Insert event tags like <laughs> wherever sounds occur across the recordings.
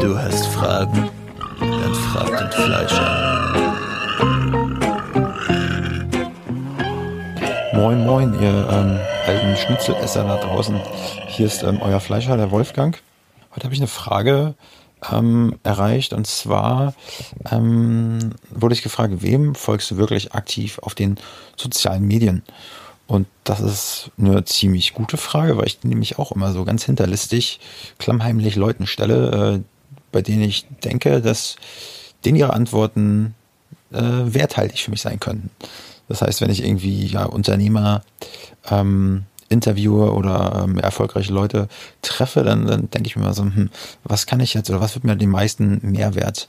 Du hast Fragen? Dann frag den Fleischer. Moin, moin, ihr ähm, alten Schnitzelesser da draußen. Hier ist ähm, euer Fleischer, der Wolfgang. Heute habe ich eine Frage ähm, erreicht und zwar ähm, wurde ich gefragt, wem folgst du wirklich aktiv auf den sozialen Medien? Und das ist eine ziemlich gute Frage, weil ich nämlich auch immer so ganz hinterlistig, klammheimlich Leuten stelle, äh, bei denen ich denke, dass denen ihre Antworten äh, werthaltig für mich sein könnten. Das heißt, wenn ich irgendwie ja Unternehmer ähm, interviewe oder ähm, erfolgreiche Leute treffe, dann, dann denke ich mir mal so, hm, was kann ich jetzt oder was wird mir den meisten Mehrwert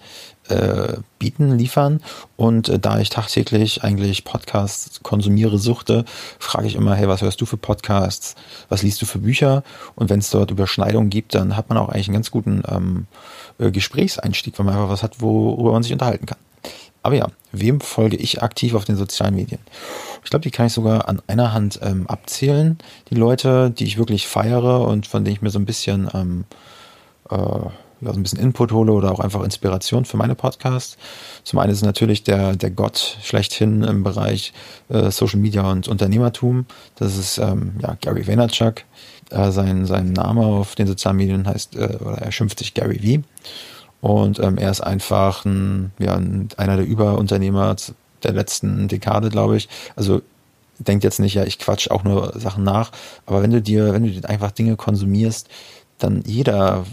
äh, bieten, liefern? Und äh, da ich tagtäglich eigentlich Podcasts konsumiere, suchte, frage ich immer, hey, was hörst du für Podcasts? Was liest du für Bücher? Und wenn es dort Überschneidungen gibt, dann hat man auch eigentlich einen ganz guten ähm, äh, Gesprächseinstieg, weil man einfach was hat, worüber man sich unterhalten kann. Aber ja, wem folge ich aktiv auf den sozialen Medien? Ich glaube, die kann ich sogar an einer Hand ähm, abzählen. Die Leute, die ich wirklich feiere und von denen ich mir so ein bisschen, ähm, äh, ja, so ein bisschen Input hole oder auch einfach Inspiration für meine Podcasts. Zum einen ist natürlich der, der Gott schlechthin im Bereich äh, Social Media und Unternehmertum. Das ist ähm, ja, Gary Vaynerchuk. Äh, sein, sein Name auf den sozialen Medien heißt, äh, oder er schimpft sich Gary V. Und ähm, er ist einfach ein, ja, einer der Überunternehmer der letzten Dekade, glaube ich. Also denkt jetzt nicht, ja, ich quatsch auch nur Sachen nach, aber wenn du dir, wenn du einfach Dinge konsumierst, dann jeder,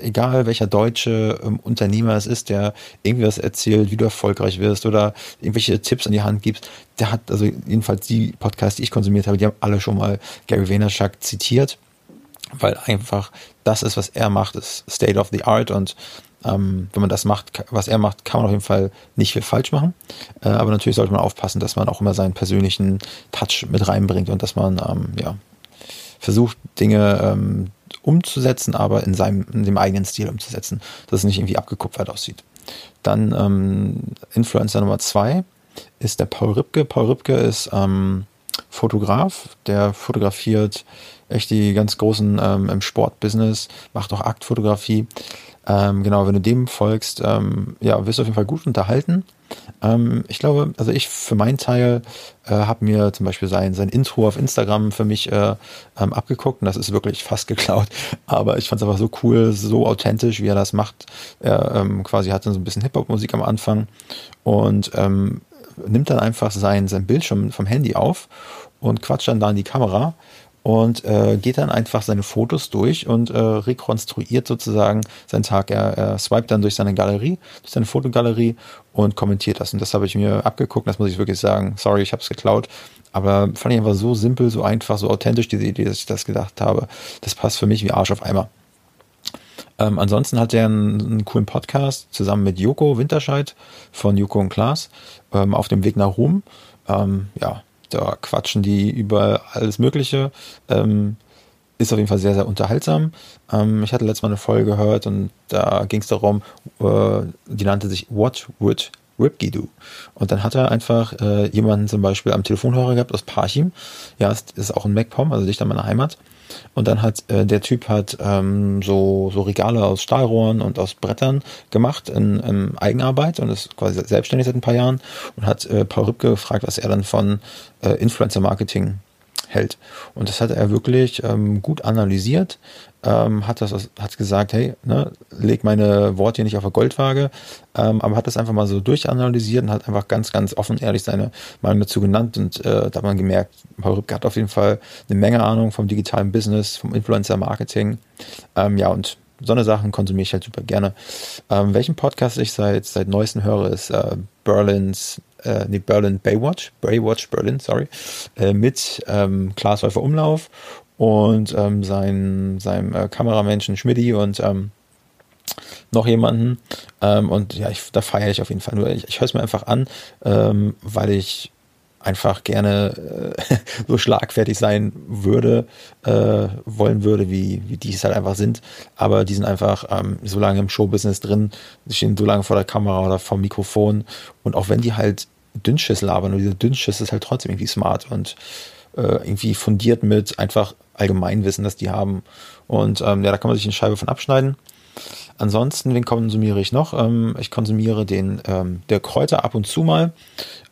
egal welcher deutsche ähm, Unternehmer es ist, der irgendwie was erzählt, wie du erfolgreich wirst oder irgendwelche Tipps an die Hand gibst, der hat, also jedenfalls die Podcasts, die ich konsumiert habe, die haben alle schon mal Gary Vaynerchuk zitiert, weil einfach das ist, was er macht, ist State of the Art und ähm, wenn man das macht, was er macht, kann man auf jeden Fall nicht viel falsch machen. Äh, aber natürlich sollte man aufpassen, dass man auch immer seinen persönlichen Touch mit reinbringt und dass man ähm, ja, versucht, Dinge ähm, umzusetzen, aber in seinem, in dem eigenen Stil umzusetzen, dass es nicht irgendwie abgekupfert aussieht. Dann ähm, Influencer Nummer zwei ist der Paul Ripke. Paul Ripke ist ähm, Fotograf, der fotografiert echt die ganz großen ähm, im Sportbusiness, macht auch Aktfotografie. Ähm, genau, wenn du dem folgst, ähm, ja, wirst du auf jeden Fall gut unterhalten. Ähm, ich glaube, also ich für meinen Teil äh, habe mir zum Beispiel sein, sein Intro auf Instagram für mich äh, ähm, abgeguckt und das ist wirklich fast geklaut. <laughs> Aber ich fand es einfach so cool, so authentisch, wie er das macht. Er ähm, quasi hatte so ein bisschen Hip-Hop-Musik am Anfang und ähm, nimmt dann einfach sein, sein Bildschirm vom Handy auf und quatscht dann da in die Kamera und äh, geht dann einfach seine Fotos durch und äh, rekonstruiert sozusagen seinen Tag. Er, er swipet dann durch seine Galerie, durch seine Fotogalerie und kommentiert das. Und das habe ich mir abgeguckt, das muss ich wirklich sagen. Sorry, ich habe es geklaut. Aber fand ich einfach so simpel, so einfach, so authentisch, diese Idee, dass ich das gedacht habe. Das passt für mich wie Arsch auf Eimer. Ähm, ansonsten hat er einen, einen, coolen Podcast zusammen mit Joko Winterscheid von Joko und Klaas ähm, auf dem Weg nach Ruhm. Ähm, ja, da quatschen die über alles Mögliche. Ähm, ist auf jeden Fall sehr, sehr unterhaltsam. Ähm, ich hatte letztes Mal eine Folge gehört und da ging es darum, äh, die nannte sich What Would Ripke Do? Und dann hat er einfach äh, jemanden zum Beispiel am Telefonhörer gehabt aus Parchim. Ja, ist, ist auch ein MacPom, also dicht an meiner Heimat. Und dann hat äh, der Typ hat ähm, so, so Regale aus Stahlrohren und aus Brettern gemacht in, in Eigenarbeit und ist quasi selbstständig seit ein paar Jahren und hat äh, Paul Rübke gefragt, was er dann von äh, Influencer Marketing hält. Und das hat er wirklich ähm, gut analysiert, ähm, hat das hat gesagt, hey, ne, leg meine Worte hier nicht auf der Goldwaage, ähm, aber hat das einfach mal so durchanalysiert und hat einfach ganz, ganz offen ehrlich seine Meinung dazu genannt und äh, da hat man gemerkt, Paul Rübke hat auf jeden Fall eine Menge Ahnung vom digitalen Business, vom Influencer-Marketing, ähm, ja und so eine Sachen konsumiere ich halt super gerne. Ähm, welchen Podcast ich seit seit neuestem höre, ist äh, Berlins äh, nee, Berlin Baywatch, Baywatch Berlin, sorry, äh, mit ähm, Klaas Häufer Umlauf und ähm, sein, seinem äh, Kameramenschen Schmidti und ähm, noch jemanden. Ähm, und ja, ich, da feiere ich auf jeden Fall nur. Ich, ich höre es mir einfach an, ähm, weil ich einfach gerne äh, <laughs> so schlagfertig sein würde, äh, wollen würde, wie, wie die es halt einfach sind. Aber die sind einfach ähm, so lange im Showbusiness drin, stehen so lange vor der Kamera oder vor dem Mikrofon. Und auch wenn die halt Dünnschiss labern, und dieser Dünnschiss ist halt trotzdem irgendwie smart und äh, irgendwie fundiert mit einfach Allgemeinwissen, das die haben. Und ähm, ja, da kann man sich eine Scheibe von abschneiden. Ansonsten, wen konsumiere ich noch? Ähm, ich konsumiere den ähm, der Kräuter ab und zu mal.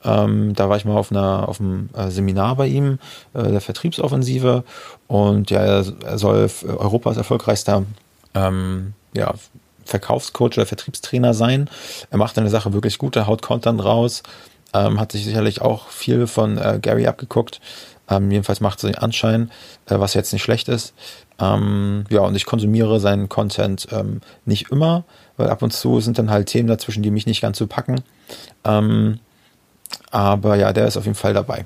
Ähm, da war ich mal auf einer auf einem äh, Seminar bei ihm, äh, der Vertriebsoffensive. Und ja, er, soll Europas erfolgreichster ähm, ja, Verkaufscoach oder Vertriebstrainer sein. Er macht eine Sache wirklich gut, er haut Content raus, ähm, hat sich sicherlich auch viel von äh, Gary abgeguckt. Ähm, jedenfalls macht es den Anschein, äh, was jetzt nicht schlecht ist. Ähm, ja, und ich konsumiere seinen Content ähm, nicht immer, weil ab und zu sind dann halt Themen dazwischen, die mich nicht ganz so packen. Ähm, aber ja, der ist auf jeden Fall dabei.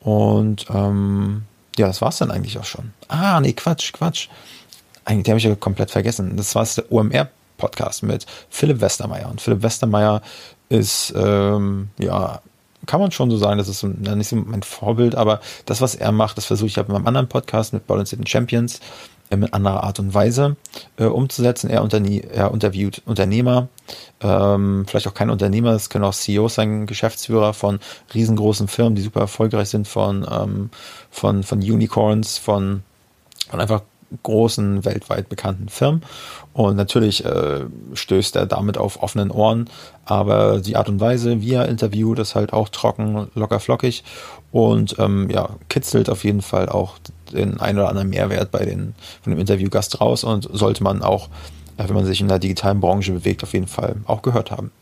Und ähm, ja, das war's dann eigentlich auch schon. Ah, nee, Quatsch, Quatsch. Eigentlich, habe ich ja komplett vergessen. Das war der OMR-Podcast mit Philipp Westermeier. Und Philipp Westermeier ist, ähm, ja, kann man schon so sagen, das ist nicht so mein Vorbild, aber das, was er macht, das versuche ich ja mit meinem anderen Podcast mit City Champions äh, mit anderer Art und Weise äh, umzusetzen. Er, unternie er interviewt Unternehmer, ähm, vielleicht auch keine Unternehmer, das können auch CEOs sein, Geschäftsführer von riesengroßen Firmen, die super erfolgreich sind, von, ähm, von, von Unicorns, von, von einfach großen, weltweit bekannten Firmen. Und natürlich äh, stößt er damit auf offenen Ohren, aber die Art und Weise, wie er interviewt, ist halt auch trocken, locker flockig und ähm, ja, kitzelt auf jeden Fall auch den ein oder anderen Mehrwert bei den, von dem Interviewgast raus und sollte man auch, äh, wenn man sich in der digitalen Branche bewegt, auf jeden Fall auch gehört haben.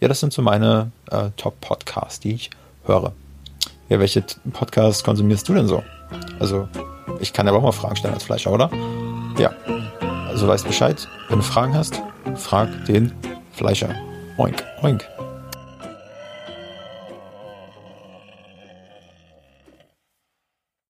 Ja, das sind so meine äh, Top-Podcasts, die ich höre. Ja, welche Podcasts konsumierst du denn so? Also ich kann aber auch mal Fragen stellen als Fleischer, oder? Ja. Also weißt Bescheid. Wenn du Fragen hast, frag den Fleischer. Oink, oink.